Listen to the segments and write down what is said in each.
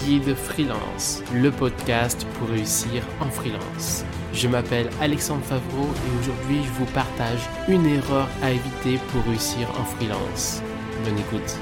Guide Freelance, le podcast pour réussir en freelance. Je m'appelle Alexandre Favreau et aujourd'hui je vous partage une erreur à éviter pour réussir en freelance. Bonne écoute.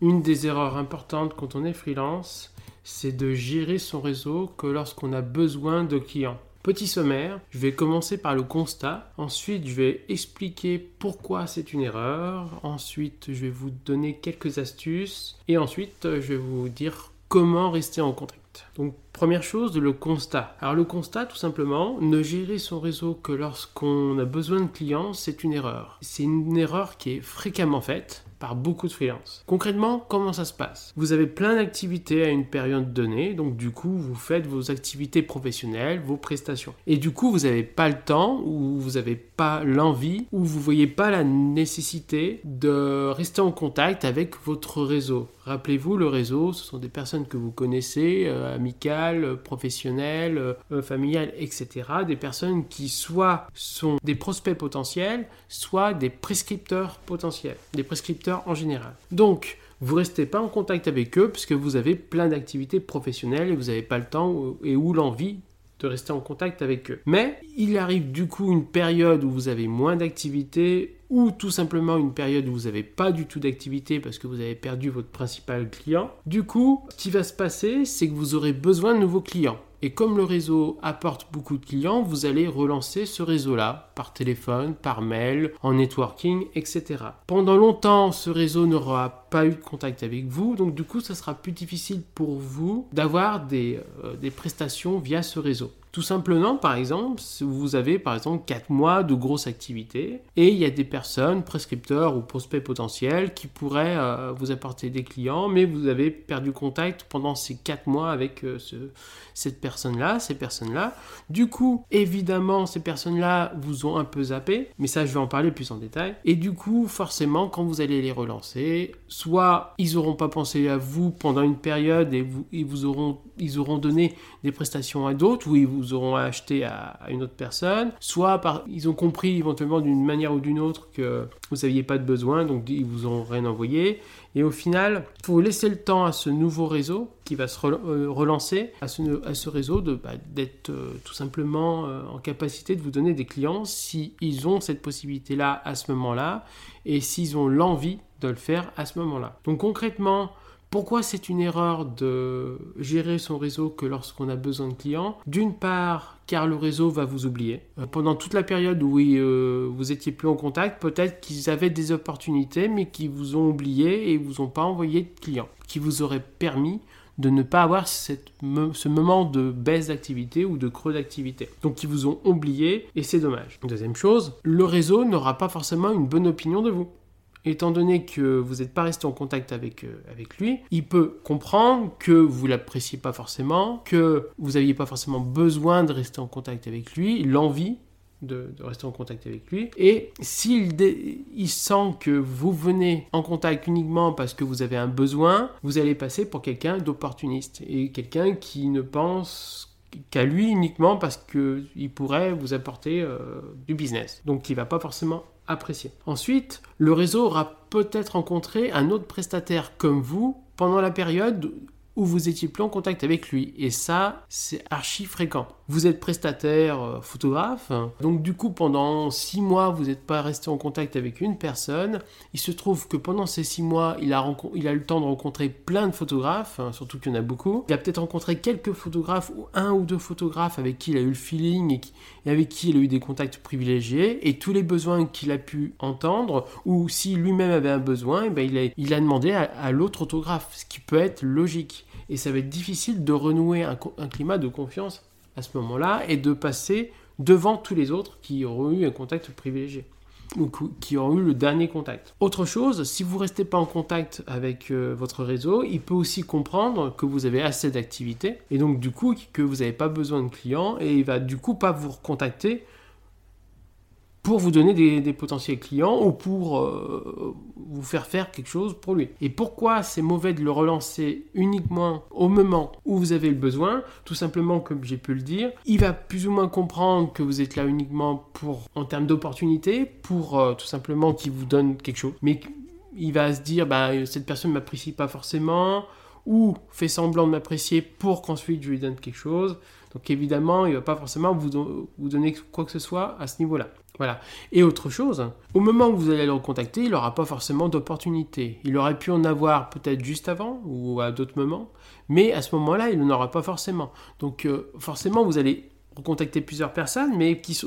Une des erreurs importantes quand on est freelance, c'est de gérer son réseau que lorsqu'on a besoin de clients. Petit sommaire, je vais commencer par le constat, ensuite je vais expliquer pourquoi c'est une erreur, ensuite je vais vous donner quelques astuces et ensuite je vais vous dire comment rester en contact. Donc première chose, le constat. Alors le constat tout simplement, ne gérer son réseau que lorsqu'on a besoin de clients, c'est une erreur. C'est une erreur qui est fréquemment faite par beaucoup de freelances. Concrètement, comment ça se passe? Vous avez plein d'activités à une période donnée, donc du coup, vous faites vos activités professionnelles, vos prestations. Et du coup, vous n'avez pas le temps ou vous n'avez pas l'envie ou vous voyez pas la nécessité de rester en contact avec votre réseau. Rappelez-vous, le réseau, ce sont des personnes que vous connaissez, euh, amicales, professionnelles, euh, familiales, etc. Des personnes qui soit sont des prospects potentiels, soit des prescripteurs potentiels, des prescripteurs en général. Donc, vous restez pas en contact avec eux puisque vous avez plein d'activités professionnelles et vous n'avez pas le temps et ou l'envie de rester en contact avec eux. Mais il arrive du coup une période où vous avez moins d'activités ou tout simplement une période où vous n'avez pas du tout d'activité parce que vous avez perdu votre principal client. Du coup, ce qui va se passer, c'est que vous aurez besoin de nouveaux clients. Et comme le réseau apporte beaucoup de clients, vous allez relancer ce réseau-là par téléphone, par mail, en networking, etc. Pendant longtemps, ce réseau n'aura pas eu de contact avec vous, donc du coup, ça sera plus difficile pour vous d'avoir des, euh, des prestations via ce réseau. Tout simplement, par exemple, vous avez par exemple 4 mois de grosse activité et il y a des personnes, prescripteurs ou prospects potentiels qui pourraient euh, vous apporter des clients, mais vous avez perdu contact pendant ces 4 mois avec euh, ce, cette personne-là, ces personnes-là. Du coup, évidemment, ces personnes-là vous ont un peu zappé, mais ça, je vais en parler plus en détail. Et du coup, forcément, quand vous allez les relancer, soit ils n'auront pas pensé à vous pendant une période et vous, ils vous auront, ils auront donné des prestations à d'autres, ou ils vous auront acheté à, une autre personne, soit ils ont compris éventuellement d'une manière ou d'une autre que vous n'aviez pas de besoin, donc ils vous ont rien envoyé. Et au final, il faut laisser le temps à ce nouveau réseau qui va se euh, relancer, à ce, réseau bah, d'être euh, tout simplement euh, en capacité de vous donner des clients si ils ont cette possibilité-là à ce moment-là et s'ils ont l'envie le faire à ce moment-là. Donc concrètement, pourquoi c'est une erreur de gérer son réseau que lorsqu'on a besoin de clients? D'une part, car le réseau va vous oublier. Euh, pendant toute la période où euh, vous étiez plus en contact, peut-être qu'ils avaient des opportunités, mais qui vous ont oublié et vous ont pas envoyé de clients, qui vous auraient permis de ne pas avoir ce moment de baisse d'activité ou de creux d'activité. Donc ils vous ont oublié et c'est dommage. Deuxième chose, le réseau n'aura pas forcément une bonne opinion de vous étant donné que vous n'êtes pas resté en contact avec, euh, avec lui, il peut comprendre que vous l'appréciez pas forcément, que vous n'aviez pas forcément besoin de rester en contact avec lui, l'envie de, rester en contact avec lui. Et s'il il sent que vous venez en contact uniquement parce que vous avez un besoin, vous allez passer pour quelqu'un d'opportuniste et quelqu'un qui ne pense qu'à lui uniquement parce qu'il pourrait vous apporter euh, du business. Donc il va pas forcément apprécié. Ensuite, le réseau aura peut-être rencontré un autre prestataire comme vous pendant la période où vous étiez plus en contact avec lui. Et ça, c'est archi fréquent. Vous êtes prestataire euh, photographe, donc du coup pendant six mois vous n'êtes pas resté en contact avec une personne. Il se trouve que pendant ces six mois, il a, eu le temps de rencontrer plein de photographes, hein, surtout qu'il y en a beaucoup. Il a peut-être rencontré quelques photographes ou un ou deux photographes avec qui il a eu le feeling et, avec qui il a eu des contacts privilégiés. Et tous les besoins qu'il a pu entendre, ou si lui-même avait un besoin, eh ben, il, a, demandé à, l'autre photographe, ce qui peut être logique. Et ça va être difficile de renouer un climat de confiance à ce moment-là et de passer devant tous les autres qui auront eu un contact privilégié qui auront eu le dernier contact. Autre chose, si vous ne restez pas en contact avec euh, votre réseau, il peut aussi comprendre que vous avez assez d'activités et donc du coup que vous n'avez pas besoin de clients et il va du coup pas vous recontacter pour vous donner des, potentiels clients ou pour euh, vous faire faire quelque chose pour lui. Et pourquoi c'est mauvais de le relancer uniquement au moment où vous avez le besoin? Tout simplement, comme j'ai pu le dire, il va plus ou moins comprendre que vous êtes là uniquement pour, en termes d'opportunité, pour euh, tout simplement qu'il vous donne quelque chose. Mais il va se dire bah, cette personne ne m'apprécie pas forcément, ou fait semblant de m'apprécier pour qu'ensuite je lui donne quelque chose. Donc évidemment, il ne va pas forcément vous, vous donner quoi que ce soit à ce niveau-là. Voilà. Et autre chose, au moment où vous allez le recontacter, il n'aura pas forcément d'opportunité. Il aurait pu en avoir peut-être juste avant ou à d'autres moments, mais à ce moment-là, il n'en aura pas forcément. Donc euh, forcément, vous allez recontacter plusieurs personnes, mais qui,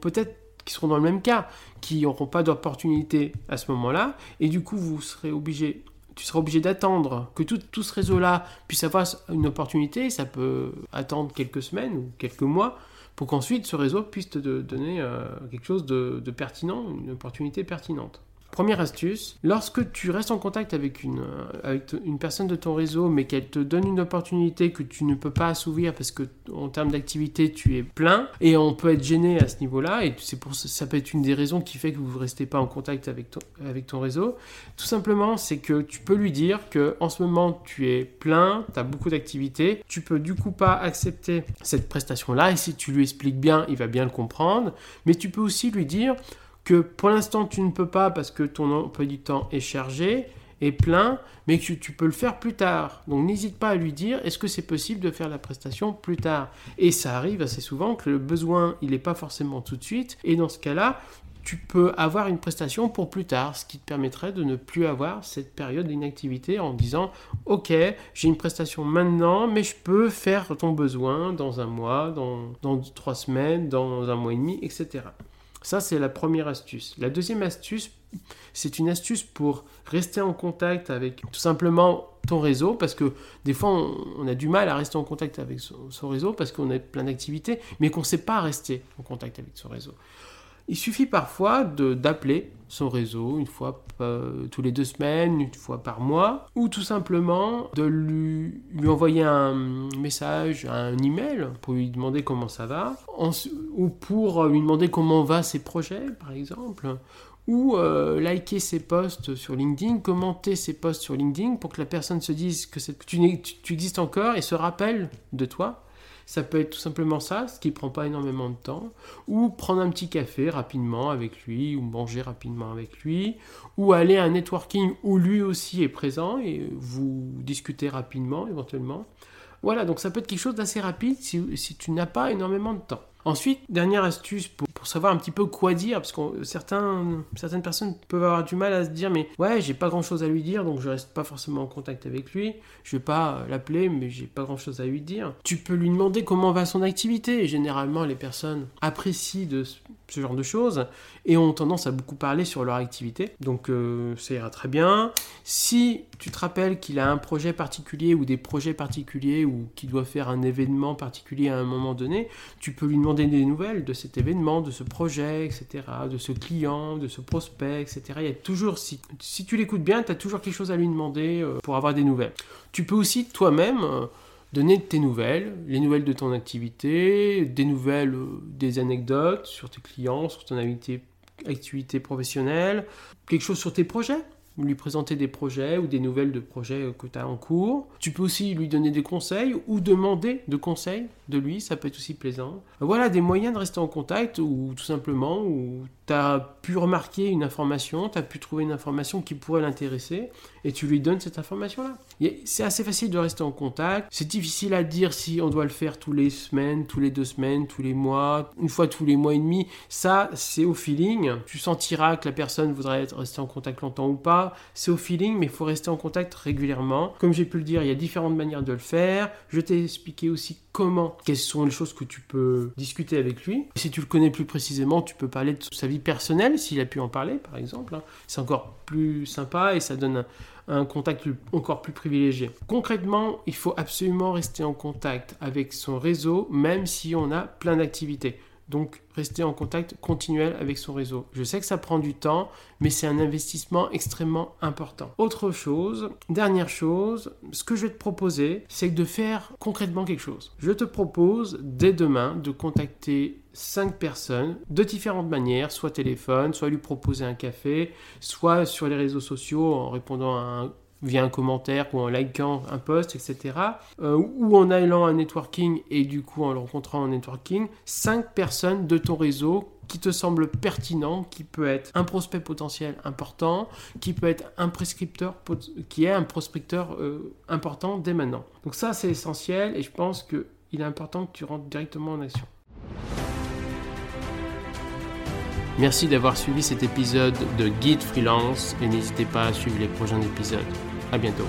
peut-être qui seront dans le même cas, qui n'auront pas d'opportunité à ce moment-là, et du coup, vous serez obligé tu seras obligé d'attendre que tout, ce réseau-là puisse avoir une opportunité. Ça peut attendre quelques semaines ou quelques mois pour qu'ensuite ce réseau puisse te donner euh, quelque chose de pertinent, une opportunité pertinente. Première astuce, lorsque tu restes en contact avec une, euh, une personne de ton réseau, mais qu'elle te donne une opportunité que tu ne peux pas assouvir parce que en termes d'activité tu es plein, et on peut être gêné à ce niveau-là, et c'est pour ça, peut être une des raisons qui fait que vous ne restez pas en contact avec ton, avec ton réseau. Tout simplement, c'est que tu peux lui dire que en ce moment tu es plein, tu as beaucoup d'activités, tu peux du coup pas accepter cette prestation-là, et si tu lui expliques bien, il va bien le comprendre, mais tu peux aussi lui dire que pour l'instant tu ne peux pas parce que ton emploi du temps est chargé, est plein, mais que tu peux le faire plus tard. Donc n'hésite pas à lui dire est-ce que c'est possible de faire la prestation plus tard? Et ça arrive assez souvent que le besoin il n'est pas forcément tout de suite, et dans ce cas-là, tu peux avoir une prestation pour plus tard, ce qui te permettrait de ne plus avoir cette période d'inactivité en disant ok j'ai une prestation maintenant mais je peux faire ton besoin dans un mois, dans, dans trois semaines, dans un mois et demi, etc. Ça, c'est la première astuce. La deuxième astuce, c'est une astuce pour rester en contact avec tout simplement ton réseau, parce que des fois, on, a du mal à rester en contact avec son, réseau parce qu'on a plein d'activités, mais qu'on ne sait pas rester en contact avec son réseau. Il suffit parfois d'appeler son réseau une fois euh, tous les deux semaines, une fois par mois, ou tout simplement de lui, lui envoyer un message, un email pour lui demander comment ça va, ou pour lui demander comment va ses projets, par exemple, ou euh, liker ses posts sur LinkedIn, commenter ses posts sur LinkedIn pour que la personne se dise que, tu existes encore et se rappelle de toi. Ça peut être tout simplement ça, ce qui ne prend pas énormément de temps, ou prendre un petit café rapidement avec lui, ou manger rapidement avec lui, ou aller à un networking où lui aussi est présent et vous discutez rapidement éventuellement. Voilà, donc ça peut être quelque chose d'assez rapide si tu n'as pas énormément de temps. Ensuite, dernière astuce pour, savoir un petit peu quoi dire, parce que certains, certaines personnes peuvent avoir du mal à se dire, mais ouais, j'ai pas grand chose à lui dire, donc je reste pas forcément en contact avec lui. Je vais pas l'appeler, mais j'ai pas grand chose à lui dire. Tu peux lui demander comment va son activité. Et généralement, les personnes apprécient de ce genre de choses et ont tendance à beaucoup parler sur leur activité. Donc euh, ça ira très bien. Si tu te rappelles qu'il a un projet particulier ou des projets particuliers ou qu'il doit faire un événement particulier à un moment donné, tu peux lui demander des nouvelles de cet événement, de ce projet, etc., de ce client, de ce prospect, etc. Il y a toujours, si, tu l'écoutes bien, tu as toujours quelque chose à lui demander euh, pour avoir des nouvelles. Tu peux aussi toi-même... Euh, donner tes nouvelles, les nouvelles de ton activité, des nouvelles, euh, des anecdotes sur tes clients, sur ton activité, activité professionnelle, quelque chose sur tes projets, lui présenter des projets ou des nouvelles de projets euh, que tu as en cours. Tu peux aussi lui donner des conseils ou demander de conseils de lui, ça peut être aussi plaisant. Voilà des moyens de rester en contact ou tout simplement où tu as pu remarquer une information, tu as pu trouver une information qui pourrait l'intéresser et tu lui donnes cette information-là. C'est assez facile de rester en contact. C'est difficile à dire si on doit le faire tous les semaines, tous les deux semaines, tous les mois, une fois tous les mois et demi. Ça, c'est au feeling. Tu sentiras que la personne voudrait rester en contact longtemps ou pas. C'est au feeling, mais il faut rester en contact régulièrement. Comme j'ai pu le dire, il y a différentes manières de le faire. Je t'ai expliqué aussi comment, quelles sont les choses que tu peux discuter avec lui. Si tu le connais plus précisément, tu peux parler de sa vie personnelle, s'il a pu en parler, par exemple. Hein. C'est encore plus sympa et ça donne un, contact encore plus privilégié. Concrètement, il faut absolument rester en contact avec son réseau, même si on a plein d'activités. Donc, rester en contact continuel avec son réseau. Je sais que ça prend du temps, mais c'est un investissement extrêmement important. Autre chose, dernière chose, ce que je vais te proposer, c'est de faire concrètement quelque chose. Je te propose dès demain de contacter 5 personnes de différentes manières, soit téléphone, soit lui proposer un café, soit sur les réseaux sociaux en répondant à un via un commentaire ou en likant un post, etc. Euh, ou en allant à un networking et du coup en le rencontrant en networking, cinq personnes de ton réseau qui te semble pertinent, qui peut être un prospect potentiel important, qui peut être un prescripteur, qui est un prospecteur euh, important dès maintenant. Donc ça, c'est essentiel et je pense qu'il est important que tu rentres directement en action. Merci d'avoir suivi cet épisode de Guide Freelance et n'hésitez pas à suivre les prochains épisodes. À bientôt.